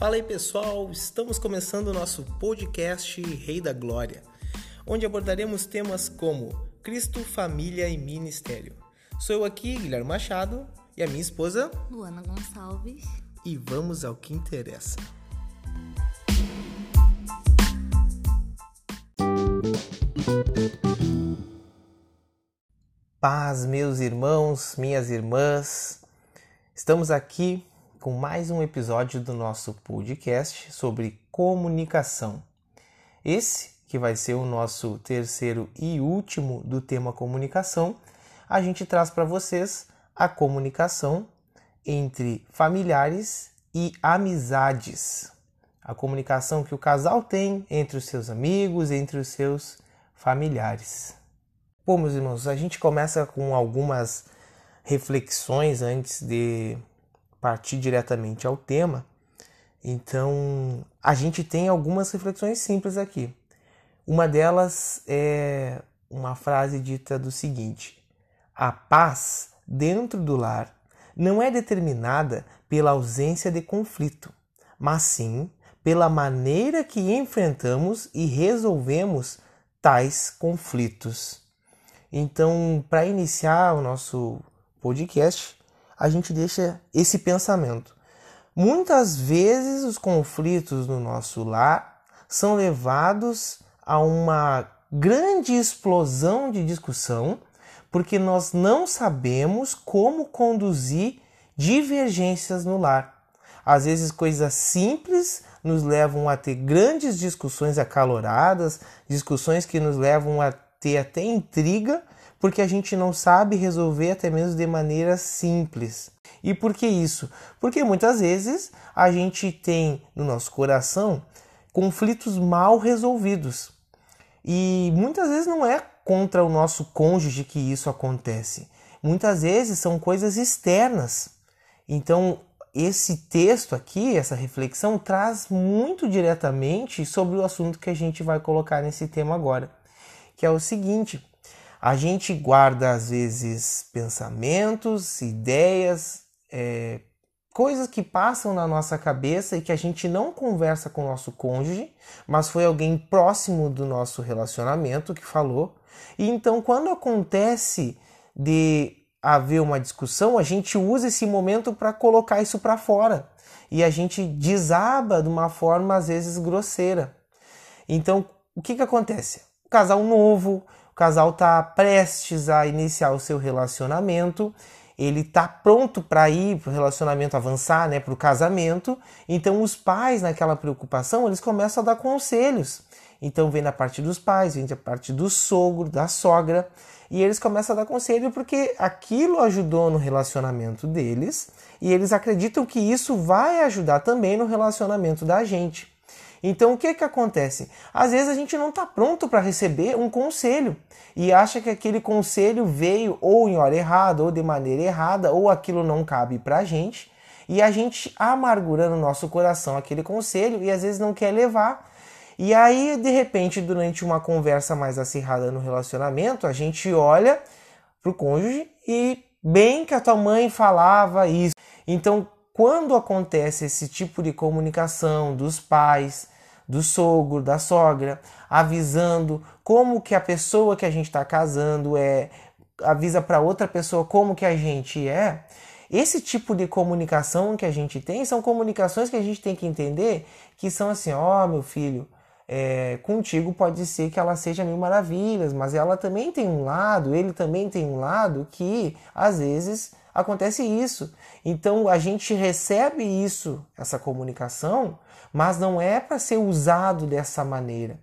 Fala aí pessoal, estamos começando o nosso podcast Rei da Glória, onde abordaremos temas como Cristo, família e ministério. Sou eu aqui, Guilherme Machado, e a minha esposa, Luana Gonçalves. E vamos ao que interessa. Paz, meus irmãos, minhas irmãs. Estamos aqui com mais um episódio do nosso podcast sobre comunicação. Esse que vai ser o nosso terceiro e último do tema comunicação, a gente traz para vocês a comunicação entre familiares e amizades. A comunicação que o casal tem entre os seus amigos, entre os seus familiares. Bom, meus irmãos, a gente começa com algumas reflexões antes de partir diretamente ao tema. Então, a gente tem algumas reflexões simples aqui. Uma delas é uma frase dita do seguinte: A paz dentro do lar não é determinada pela ausência de conflito, mas sim pela maneira que enfrentamos e resolvemos tais conflitos. Então, para iniciar o nosso podcast, a gente deixa esse pensamento. Muitas vezes os conflitos no nosso lar são levados a uma grande explosão de discussão porque nós não sabemos como conduzir divergências no lar. Às vezes, coisas simples nos levam a ter grandes discussões acaloradas, discussões que nos levam a ter até intriga, porque a gente não sabe resolver até mesmo de maneira simples. E por que isso? Porque muitas vezes a gente tem no nosso coração conflitos mal resolvidos. E muitas vezes não é contra o nosso cônjuge que isso acontece. Muitas vezes são coisas externas. Então, esse texto aqui, essa reflexão, traz muito diretamente sobre o assunto que a gente vai colocar nesse tema agora, que é o seguinte: a gente guarda às vezes pensamentos, ideias, é, coisas que passam na nossa cabeça e que a gente não conversa com o nosso cônjuge, mas foi alguém próximo do nosso relacionamento que falou. E então, quando acontece de haver uma discussão, a gente usa esse momento para colocar isso para fora. E a gente desaba de uma forma às vezes grosseira. Então, o que, que acontece? O casal novo, casal está prestes a iniciar o seu relacionamento, ele está pronto para ir para o relacionamento avançar, né, para o casamento. Então, os pais, naquela preocupação, eles começam a dar conselhos. Então, vem da parte dos pais, vem da parte do sogro, da sogra e eles começam a dar conselho porque aquilo ajudou no relacionamento deles e eles acreditam que isso vai ajudar também no relacionamento da gente. Então o que que acontece? Às vezes a gente não está pronto para receber um conselho e acha que aquele conselho veio ou em hora errada ou de maneira errada ou aquilo não cabe para a gente e a gente amargura no nosso coração aquele conselho e às vezes não quer levar e aí, de repente, durante uma conversa mais acirrada no relacionamento, a gente olha pro cônjuge e bem que a tua mãe falava isso. Então, quando acontece esse tipo de comunicação dos pais, do sogro, da sogra, avisando como que a pessoa que a gente está casando é, avisa para outra pessoa como que a gente é, esse tipo de comunicação que a gente tem são comunicações que a gente tem que entender que são assim, ó, oh, meu filho, é, contigo pode ser que ela seja mil maravilhas, mas ela também tem um lado, ele também tem um lado que às vezes acontece isso. Então a gente recebe isso, essa comunicação, mas não é para ser usado dessa maneira.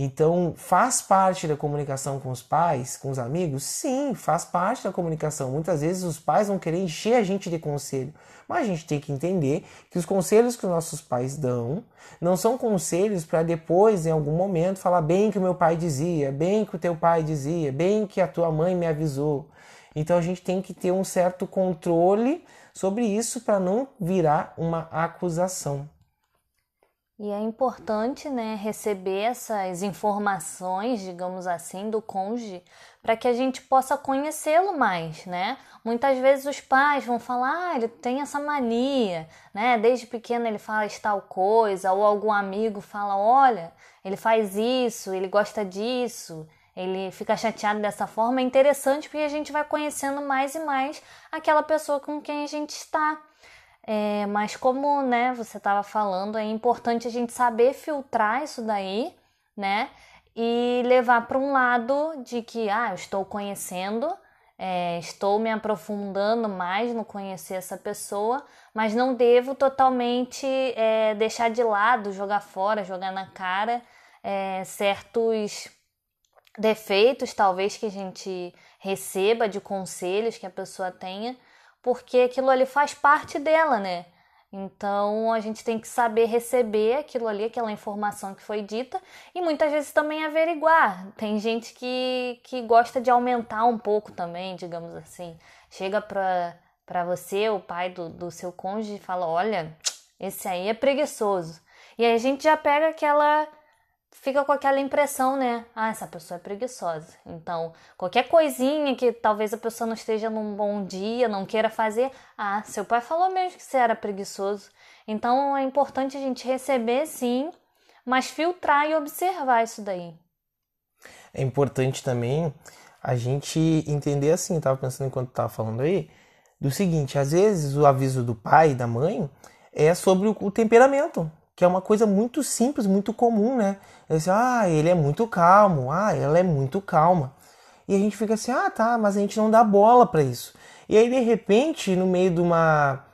Então, faz parte da comunicação com os pais, com os amigos? Sim, faz parte da comunicação. Muitas vezes os pais vão querer encher a gente de conselho, mas a gente tem que entender que os conselhos que os nossos pais dão não são conselhos para depois, em algum momento, falar bem que o meu pai dizia, bem que o teu pai dizia, bem que a tua mãe me avisou. Então a gente tem que ter um certo controle sobre isso para não virar uma acusação. E é importante, né, receber essas informações, digamos assim, do cônjuge, para que a gente possa conhecê-lo mais, né? Muitas vezes os pais vão falar, ah, ele tem essa mania, né? Desde pequeno ele faz tal coisa, ou algum amigo fala, olha, ele faz isso, ele gosta disso, ele fica chateado dessa forma. É interessante porque a gente vai conhecendo mais e mais aquela pessoa com quem a gente está. É, mas como né, você estava falando, é importante a gente saber filtrar isso daí, né? E levar para um lado de que, ah, eu estou conhecendo, é, estou me aprofundando mais no conhecer essa pessoa, mas não devo totalmente é, deixar de lado, jogar fora, jogar na cara é, certos defeitos, talvez que a gente receba de conselhos que a pessoa tenha, porque aquilo ali faz parte dela, né? Então a gente tem que saber receber aquilo ali, aquela informação que foi dita e muitas vezes também averiguar. Tem gente que, que gosta de aumentar um pouco também, digamos assim. Chega pra, pra você, o pai do, do seu cônjuge, e fala: Olha, esse aí é preguiçoso. E aí a gente já pega aquela fica com aquela impressão, né? Ah, essa pessoa é preguiçosa. Então, qualquer coisinha que talvez a pessoa não esteja num bom dia, não queira fazer, ah, seu pai falou mesmo que você era preguiçoso. Então, é importante a gente receber sim, mas filtrar e observar isso daí. É importante também a gente entender assim, tava pensando enquanto tava falando aí, do seguinte, às vezes o aviso do pai e da mãe é sobre o temperamento que é uma coisa muito simples, muito comum, né? Dizer, ah, ele é muito calmo, ah, ela é muito calma. E a gente fica assim, ah, tá, mas a gente não dá bola para isso. E aí, de repente, no meio de uma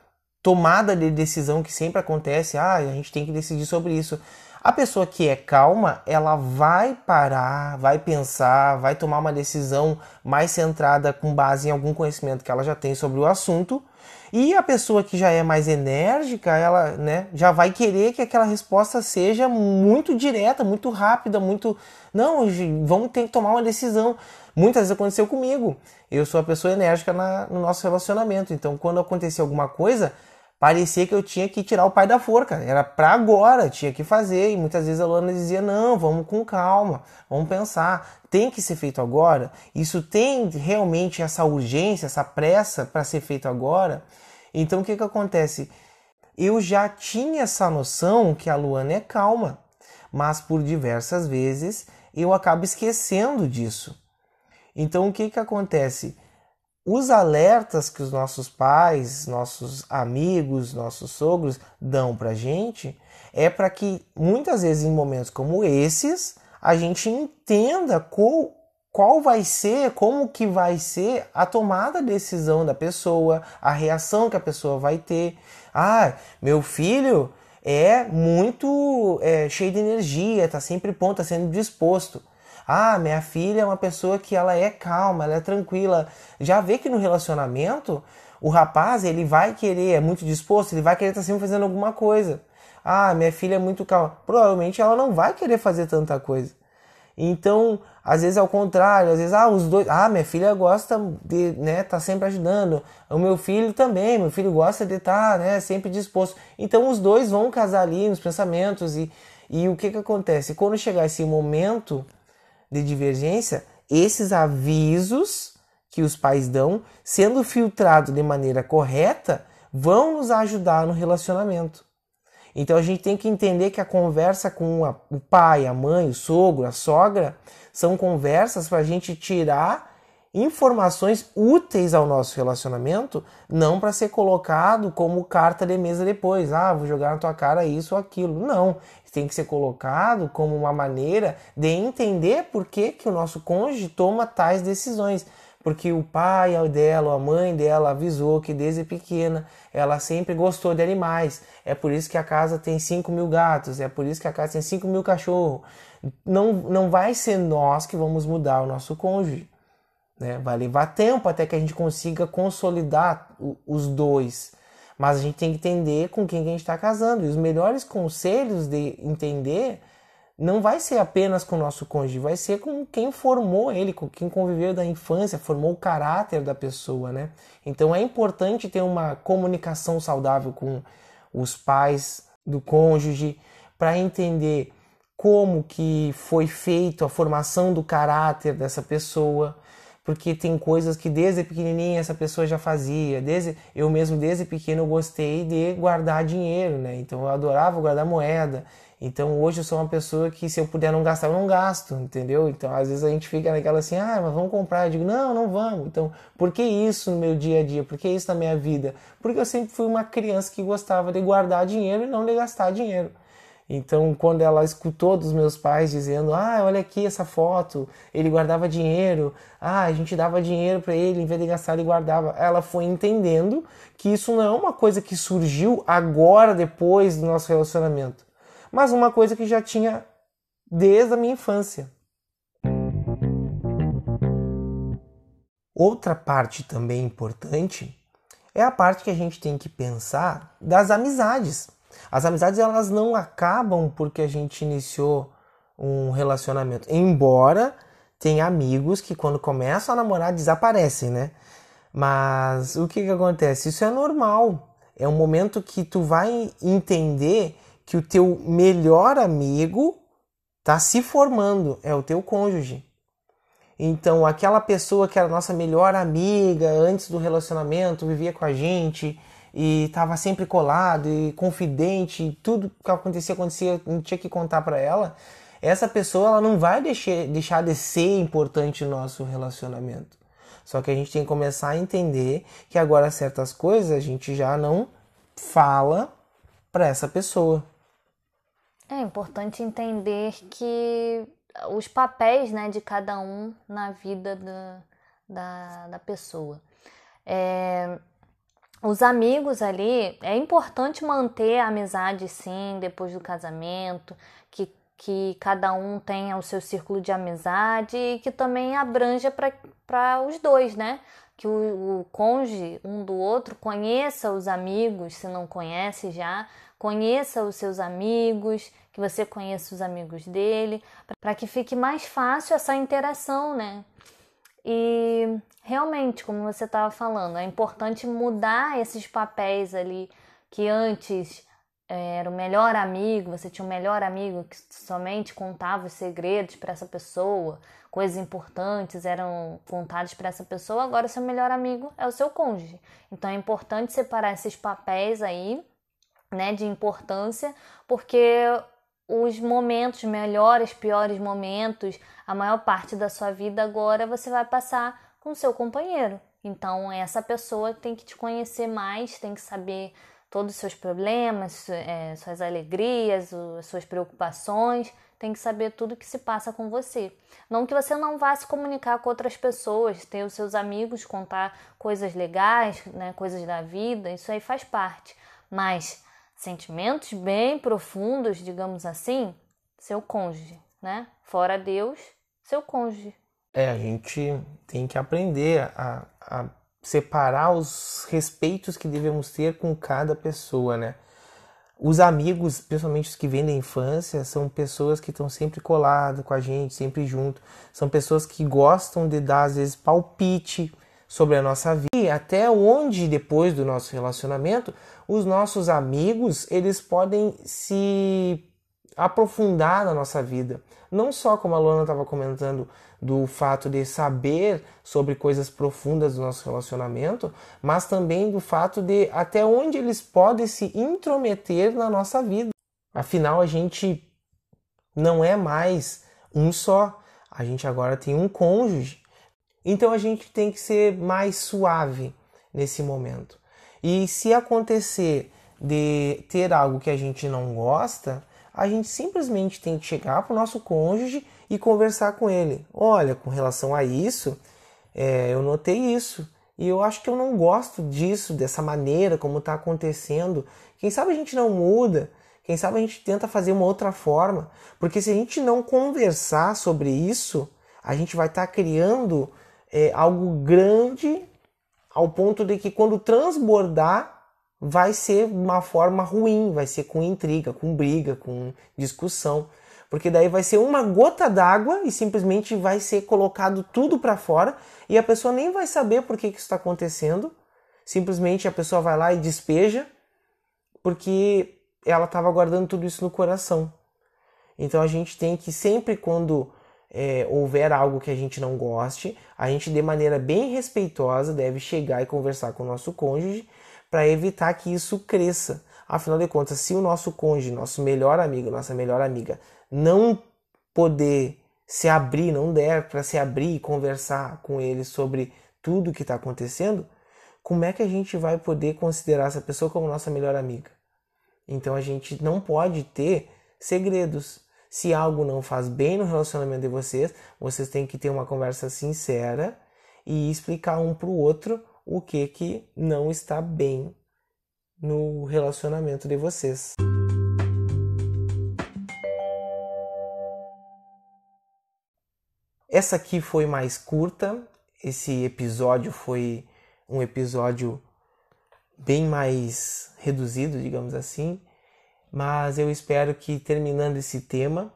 tomada de decisão que sempre acontece, ah, a gente tem que decidir sobre isso. A pessoa que é calma, ela vai parar, vai pensar, vai tomar uma decisão mais centrada com base em algum conhecimento que ela já tem sobre o assunto e a pessoa que já é mais enérgica, ela né, já vai querer que aquela resposta seja muito direta, muito rápida, muito. Não, vamos ter que tomar uma decisão. Muitas vezes aconteceu comigo. Eu sou a pessoa enérgica na, no nosso relacionamento. Então, quando acontecia alguma coisa, parecia que eu tinha que tirar o pai da forca. Era para agora, tinha que fazer. E muitas vezes a Luana dizia: não, vamos com calma, vamos pensar. Tem que ser feito agora? Isso tem realmente essa urgência, essa pressa para ser feito agora? Então o que, que acontece? Eu já tinha essa noção que a Luana é calma, mas por diversas vezes eu acabo esquecendo disso. Então o que, que acontece? Os alertas que os nossos pais, nossos amigos, nossos sogros dão para gente é para que muitas vezes em momentos como esses a gente entenda qual, qual vai ser, como que vai ser a tomada de decisão da pessoa, a reação que a pessoa vai ter. Ah, meu filho é muito é, cheio de energia, tá sempre pronto, tá sendo disposto. Ah, minha filha é uma pessoa que ela é calma, ela é tranquila. Já vê que no relacionamento o rapaz ele vai querer, é muito disposto, ele vai querer estar tá sempre fazendo alguma coisa. Ah, minha filha é muito calma. Provavelmente ela não vai querer fazer tanta coisa. Então, às vezes é o contrário, às vezes, ah, os dois, ah, minha filha gosta de, né, tá sempre ajudando, o meu filho também, meu filho gosta de estar, tá, né, sempre disposto. Então, os dois vão casar ali nos pensamentos e, e o que que acontece? Quando chegar esse momento de divergência, esses avisos que os pais dão, sendo filtrados de maneira correta, vão nos ajudar no relacionamento. Então a gente tem que entender que a conversa com a, o pai, a mãe, o sogro, a sogra, são conversas para a gente tirar informações úteis ao nosso relacionamento, não para ser colocado como carta de mesa depois. Ah, vou jogar na tua cara isso ou aquilo. Não, tem que ser colocado como uma maneira de entender por que, que o nosso cônjuge toma tais decisões porque o pai dela, a mãe dela avisou que desde pequena ela sempre gostou de animais. É por isso que a casa tem 5 mil gatos, é por isso que a casa tem 5 mil cachorros. Não, não vai ser nós que vamos mudar o nosso cônjuge. Né? Vai levar tempo até que a gente consiga consolidar os dois. Mas a gente tem que entender com quem que a gente está casando. E os melhores conselhos de entender não vai ser apenas com o nosso cônjuge, vai ser com quem formou ele, com quem conviveu da infância, formou o caráter da pessoa, né? Então é importante ter uma comunicação saudável com os pais do cônjuge, para entender como que foi feito a formação do caráter dessa pessoa, porque tem coisas que desde pequenininha essa pessoa já fazia. Desde eu mesmo desde pequeno gostei de guardar dinheiro, né? Então eu adorava guardar moeda. Então hoje eu sou uma pessoa que se eu puder não gastar, eu não gasto, entendeu? Então às vezes a gente fica naquela assim, ah, mas vamos comprar. Eu digo, não, não vamos. Então, por que isso no meu dia a dia? Por que isso na minha vida? Porque eu sempre fui uma criança que gostava de guardar dinheiro e não de gastar dinheiro. Então, quando ela escutou dos meus pais dizendo: "Ah, olha aqui essa foto, ele guardava dinheiro. Ah, a gente dava dinheiro para ele, em vez de gastar ele guardava". Ela foi entendendo que isso não é uma coisa que surgiu agora depois do nosso relacionamento, mas uma coisa que já tinha desde a minha infância. Outra parte também importante é a parte que a gente tem que pensar das amizades. As amizades elas não acabam porque a gente iniciou um relacionamento. Embora tenha amigos que quando começam a namorar desaparecem, né? Mas o que que acontece? Isso é normal. É um momento que tu vai entender que o teu melhor amigo está se formando, é o teu cônjuge. Então, aquela pessoa que era nossa melhor amiga antes do relacionamento, vivia com a gente, e estava sempre colado e confidente, tudo que acontecia, acontecia, não tinha que contar para ela, essa pessoa ela não vai deixar, deixar de ser importante no nosso relacionamento. Só que a gente tem que começar a entender que agora certas coisas a gente já não fala para essa pessoa. É importante entender que os papéis né, de cada um na vida da, da, da pessoa. É, os amigos ali, é importante manter a amizade sim depois do casamento, que, que cada um tenha o seu círculo de amizade e que também abranja para os dois, né? Que o, o cônjuge um do outro conheça os amigos, se não conhece já, conheça os seus amigos, que você conheça os amigos dele, para que fique mais fácil essa interação, né? E realmente, como você estava falando, é importante mudar esses papéis ali que antes é, era o melhor amigo, você tinha um melhor amigo que somente contava os segredos para essa pessoa, coisas importantes eram contadas para essa pessoa, agora seu melhor amigo é o seu cônjuge. Então é importante separar esses papéis aí, né, de importância, porque os momentos melhores, piores momentos, a maior parte da sua vida agora você vai passar com seu companheiro. Então, essa pessoa tem que te conhecer mais, tem que saber todos os seus problemas, é, suas alegrias, as suas preocupações, tem que saber tudo que se passa com você. Não que você não vá se comunicar com outras pessoas, ter os seus amigos, contar coisas legais, né, coisas da vida, isso aí faz parte. Mas sentimentos bem profundos, digamos assim, seu cônjuge, né? Fora Deus, seu cônjuge. É, a gente tem que aprender a, a separar os respeitos que devemos ter com cada pessoa, né? Os amigos, principalmente os que vêm da infância, são pessoas que estão sempre coladas com a gente, sempre junto. São pessoas que gostam de dar, às vezes, palpite sobre a nossa vida. E até onde, depois do nosso relacionamento, os nossos amigos, eles podem se aprofundar na nossa vida. Não só, como a Luana estava comentando, do fato de saber sobre coisas profundas do nosso relacionamento, mas também do fato de até onde eles podem se intrometer na nossa vida. Afinal, a gente não é mais um só, a gente agora tem um cônjuge. Então a gente tem que ser mais suave nesse momento. E se acontecer de ter algo que a gente não gosta, a gente simplesmente tem que chegar para o nosso cônjuge e conversar com ele. Olha, com relação a isso, é, eu notei isso e eu acho que eu não gosto disso, dessa maneira como está acontecendo. Quem sabe a gente não muda, quem sabe a gente tenta fazer uma outra forma, porque se a gente não conversar sobre isso, a gente vai estar tá criando é, algo grande ao ponto de que quando transbordar vai ser uma forma ruim, vai ser com intriga, com briga, com discussão, porque daí vai ser uma gota d'água e simplesmente vai ser colocado tudo para fora e a pessoa nem vai saber por que, que isso está acontecendo. Simplesmente a pessoa vai lá e despeja, porque ela estava guardando tudo isso no coração. Então a gente tem que sempre quando é, houver algo que a gente não goste, a gente de maneira bem respeitosa deve chegar e conversar com o nosso cônjuge para evitar que isso cresça. Afinal de contas, se o nosso cônjuge, nosso melhor amigo, nossa melhor amiga, não poder se abrir, não der para se abrir e conversar com ele sobre tudo que está acontecendo, como é que a gente vai poder considerar essa pessoa como nossa melhor amiga? Então a gente não pode ter segredos. Se algo não faz bem no relacionamento de vocês, vocês têm que ter uma conversa sincera e explicar um para o outro o que que não está bem no relacionamento de vocês. Essa aqui foi mais curta, esse episódio foi um episódio bem mais reduzido, digamos assim, mas eu espero que terminando esse tema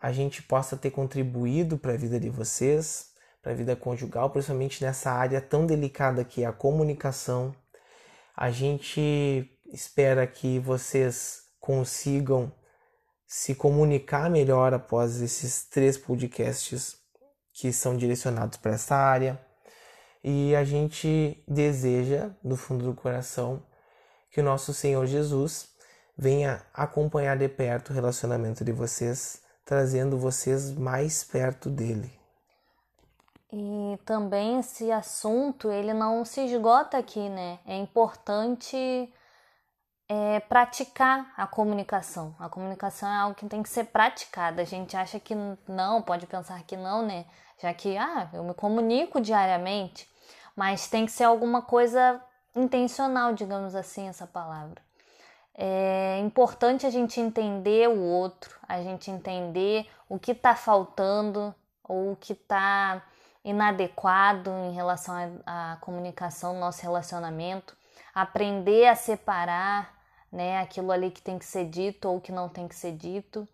a gente possa ter contribuído para a vida de vocês, para a vida conjugal, principalmente nessa área tão delicada que é a comunicação. A gente espera que vocês consigam se comunicar melhor após esses três podcasts que são direcionados para essa área. E a gente deseja, do fundo do coração, que o nosso Senhor Jesus venha acompanhar de perto o relacionamento de vocês, trazendo vocês mais perto dele. E também esse assunto, ele não se esgota aqui, né? É importante é, praticar a comunicação. A comunicação é algo que tem que ser praticada. A gente acha que não, pode pensar que não, né? Já que, ah, eu me comunico diariamente, mas tem que ser alguma coisa intencional, digamos assim, essa palavra. É importante a gente entender o outro, a gente entender o que está faltando ou o que está inadequado em relação à comunicação, nosso relacionamento, aprender a separar né, aquilo ali que tem que ser dito ou que não tem que ser dito,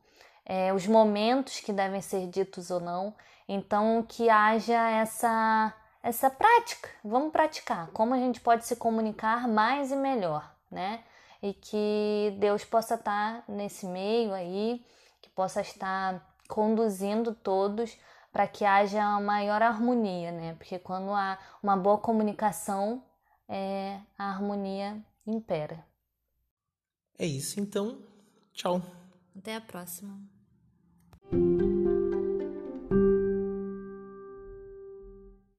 é, os momentos que devem ser ditos ou não. Então, que haja essa, essa prática, vamos praticar, como a gente pode se comunicar mais e melhor, né? E que Deus possa estar nesse meio aí, que possa estar conduzindo todos para que haja uma maior harmonia, né? Porque quando há uma boa comunicação, é, a harmonia impera. É isso, então. Tchau. Até a próxima.